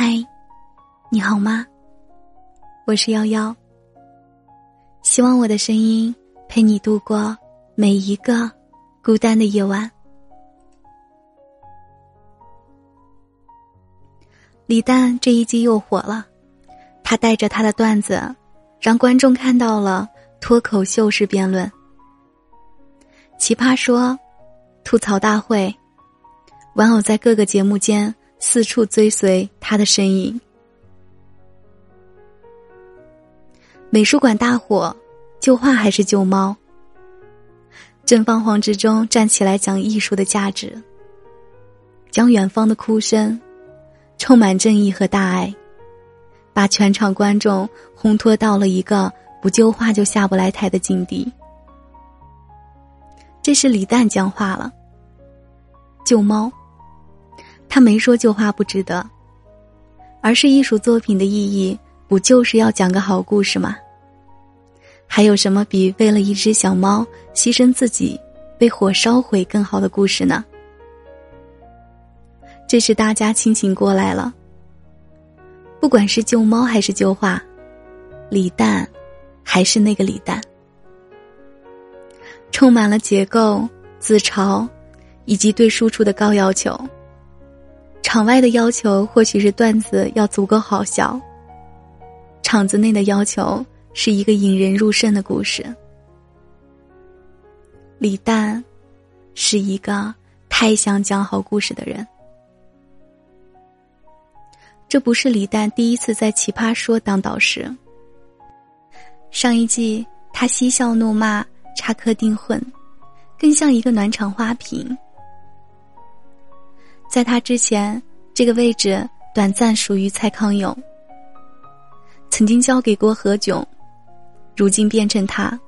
嗨，你好吗？我是幺幺。希望我的声音陪你度过每一个孤单的夜晚。李诞这一季又火了，他带着他的段子，让观众看到了脱口秀式辩论、奇葩说、吐槽大会，玩偶在各个节目间。四处追随他的身影。美术馆大火，旧画还是旧猫？正方黄之中站起来讲艺术的价值，将远方的哭声，充满正义和大爱，把全场观众烘托到了一个不旧画就下不来台的境地。这是李诞讲话了，旧猫。他没说旧话不值得，而是艺术作品的意义不就是要讲个好故事吗？还有什么比为了一只小猫牺牲自己被火烧毁更好的故事呢？这是大家清醒过来了。不管是旧猫还是旧画，李诞还是那个李诞，充满了结构、自嘲以及对输出的高要求。场外的要求或许是段子要足够好笑，场子内的要求是一个引人入胜的故事。李诞是一个太想讲好故事的人。这不是李诞第一次在《奇葩说》当导师。上一季他嬉笑怒骂、插科订混，更像一个暖场花瓶。在他之前，这个位置短暂属于蔡康永，曾经交给过何炅，如今变成他。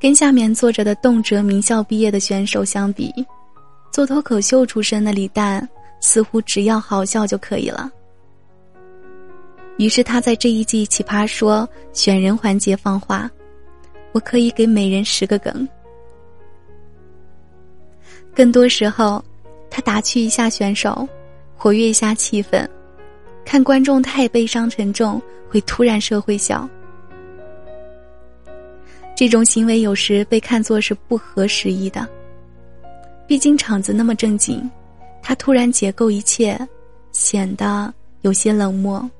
跟下面坐着的动辄名校毕业的选手相比，做脱口秀出身的李诞似乎只要好笑就可以了。于是他在这一季奇葩说选人环节放话：“我可以给每人十个梗。”更多时候。他打趣一下选手，活跃一下气氛，看观众太悲伤沉重，会突然社会笑。这种行为有时被看作是不合时宜的，毕竟场子那么正经，他突然解构一切，显得有些冷漠。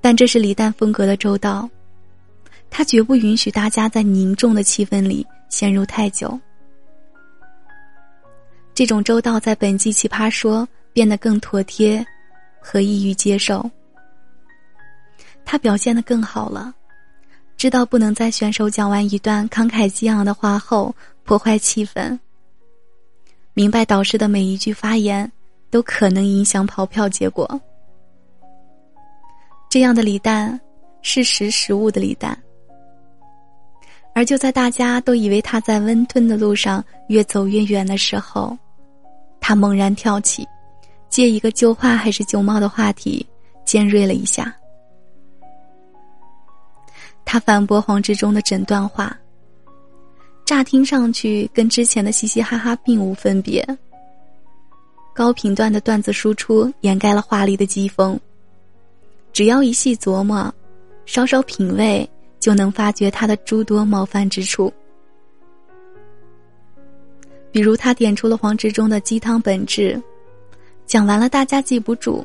但这是李诞风格的周到，他绝不允许大家在凝重的气氛里陷入太久。这种周到在本季奇葩说变得更妥帖和易于接受。他表现的更好了，知道不能在选手讲完一段慷慨激昂的话后破坏气氛。明白导师的每一句发言都可能影响跑票结果。这样的李诞是识时务的李诞。而就在大家都以为他在温吞的路上越走越远的时候。他猛然跳起，借一个旧话还是旧猫的话题，尖锐了一下。他反驳黄志忠的整段话，乍听上去跟之前的嘻嘻哈哈并无分别。高频段的段子输出掩盖了华丽的讥讽，只要一细琢磨，稍稍品味，就能发觉他的诸多冒犯之处。比如他点出了黄执中的鸡汤本质，讲完了大家记不住，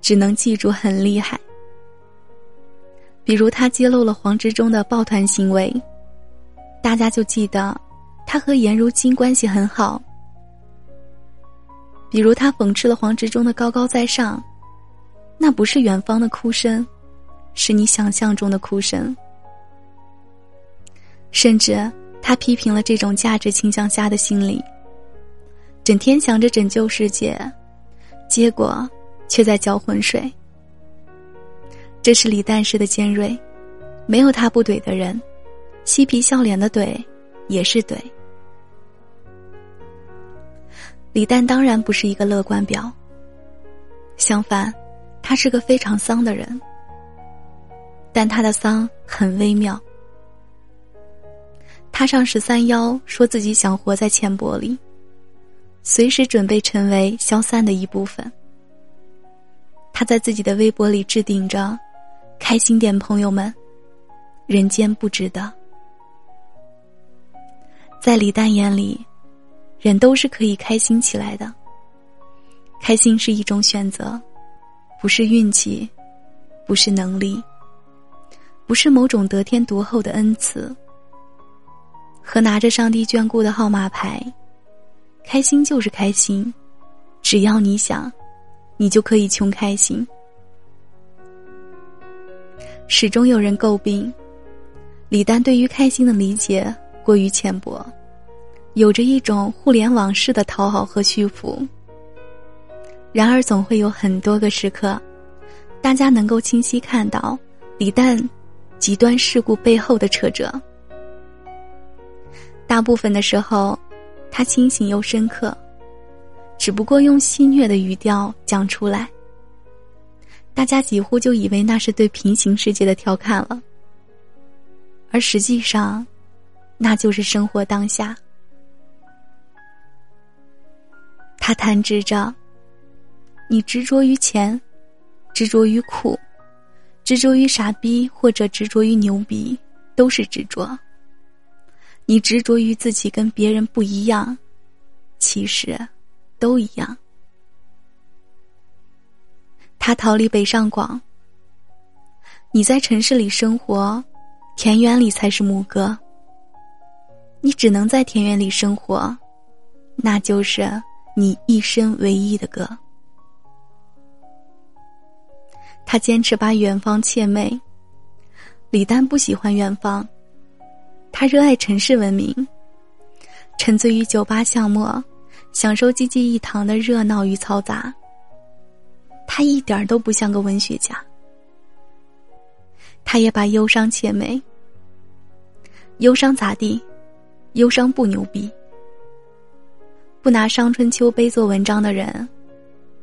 只能记住很厉害。比如他揭露了黄执中的抱团行为，大家就记得他和颜如晶关系很好。比如他讽刺了黄执中的高高在上，那不是远方的哭声，是你想象中的哭声，甚至。他批评了这种价值倾向下的心理，整天想着拯救世界，结果却在搅浑水。这是李诞式的尖锐，没有他不怼的人，嬉皮笑脸的怼也是怼。李诞当然不是一个乐观表，相反，他是个非常丧的人，但他的丧很微妙。踏上十三幺，说自己想活在浅薄里，随时准备成为消散的一部分。他在自己的微博里置顶着：“开心点，朋友们，人间不值得。”在李诞眼里，人都是可以开心起来的。开心是一种选择，不是运气，不是能力，不是某种得天独厚的恩赐。和拿着上帝眷顾的号码牌，开心就是开心，只要你想，你就可以穷开心。始终有人诟病，李诞对于开心的理解过于浅薄。有着一种互联网式的讨好和虚浮。然而，总会有很多个时刻，大家能够清晰看到李诞极端事故背后的挫折。大部分的时候，他清醒又深刻，只不过用戏谑的语调讲出来，大家几乎就以为那是对平行世界的调侃了，而实际上，那就是生活当下。他弹指着：“你执着于钱，执着于苦，执着于傻逼，或者执着于牛逼，都是执着。你执着于自己跟别人不一样，其实都一样。”他逃离北上广。你在城市里生活，田园里才是牧歌。你只能在田园里生活，那就是。你一生唯一的歌。他坚持把远方窃媚。李丹不喜欢远方，他热爱城市文明，沉醉于酒吧巷陌，享受济济一堂的热闹与嘈杂。他一点都不像个文学家。他也把忧伤窃美。忧伤咋地？忧伤不牛逼。不拿伤春秋悲做文章的人，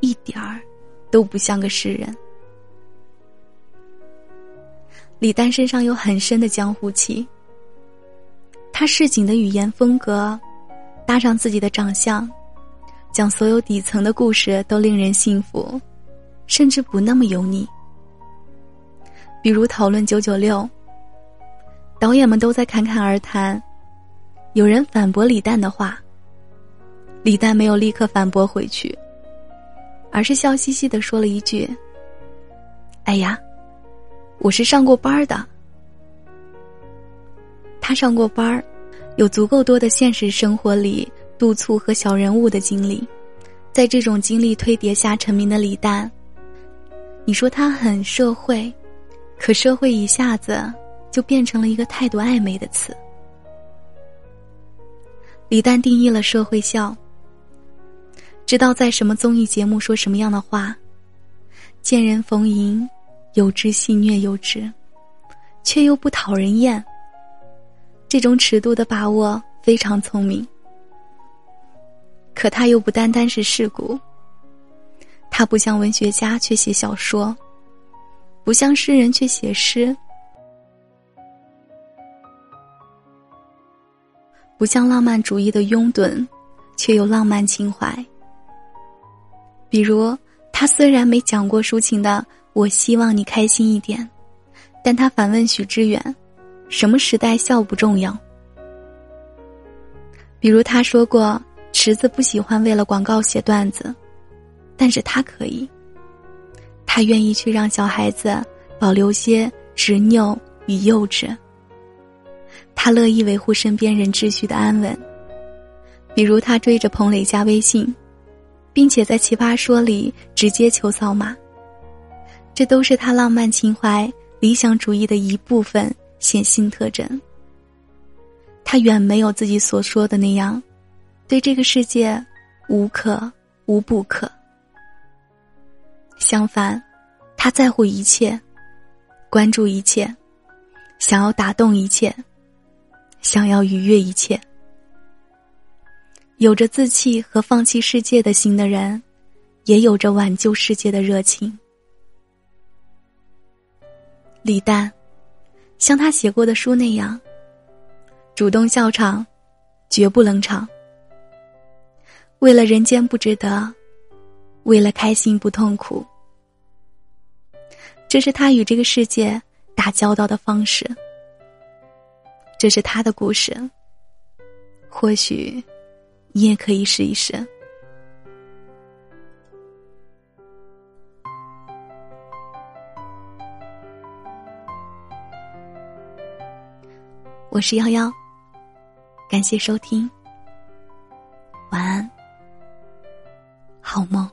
一点儿都不像个诗人。李丹身上有很深的江湖气。他市井的语言风格，搭上自己的长相，讲所有底层的故事都令人信服，甚至不那么油腻。比如讨论九九六，导演们都在侃侃而谈，有人反驳李诞的话。李诞没有立刻反驳回去，而是笑嘻嘻的说了一句：“哎呀，我是上过班的。”他上过班有足够多的现实生活里督促和小人物的经历，在这种经历推叠下成名的李诞，你说他很社会，可社会一下子就变成了一个态度暧昧的词。李诞定义了社会笑。知道在什么综艺节目说什么样的话，见人逢迎，有之戏谑有之，却又不讨人厌。这种尺度的把握非常聪明。可他又不单单是世故，他不像文学家却写小说，不像诗人却写诗，不像浪漫主义的拥趸，却有浪漫情怀。比如，他虽然没讲过抒情的“我希望你开心一点”，但他反问许知远：“什么时代笑不重要？”比如他说过：“池子不喜欢为了广告写段子，但是他可以。他愿意去让小孩子保留些执拗与幼稚。他乐意维护身边人秩序的安稳。比如他追着彭磊加微信。”并且在《奇葩说》里直接求扫码，这都是他浪漫情怀、理想主义的一部分显性特征。他远没有自己所说的那样，对这个世界无可无不可。相反，他在乎一切，关注一切，想要打动一切，想要愉悦一切。有着自弃和放弃世界的心的人，也有着挽救世界的热情。李诞，像他写过的书那样主动笑场绝不冷场。为了人间不值得为了开心不痛苦。这是他与这个世界打交道的方式这是他的故事。或许你也可以试一试。我是幺幺，感谢收听。晚安，好梦。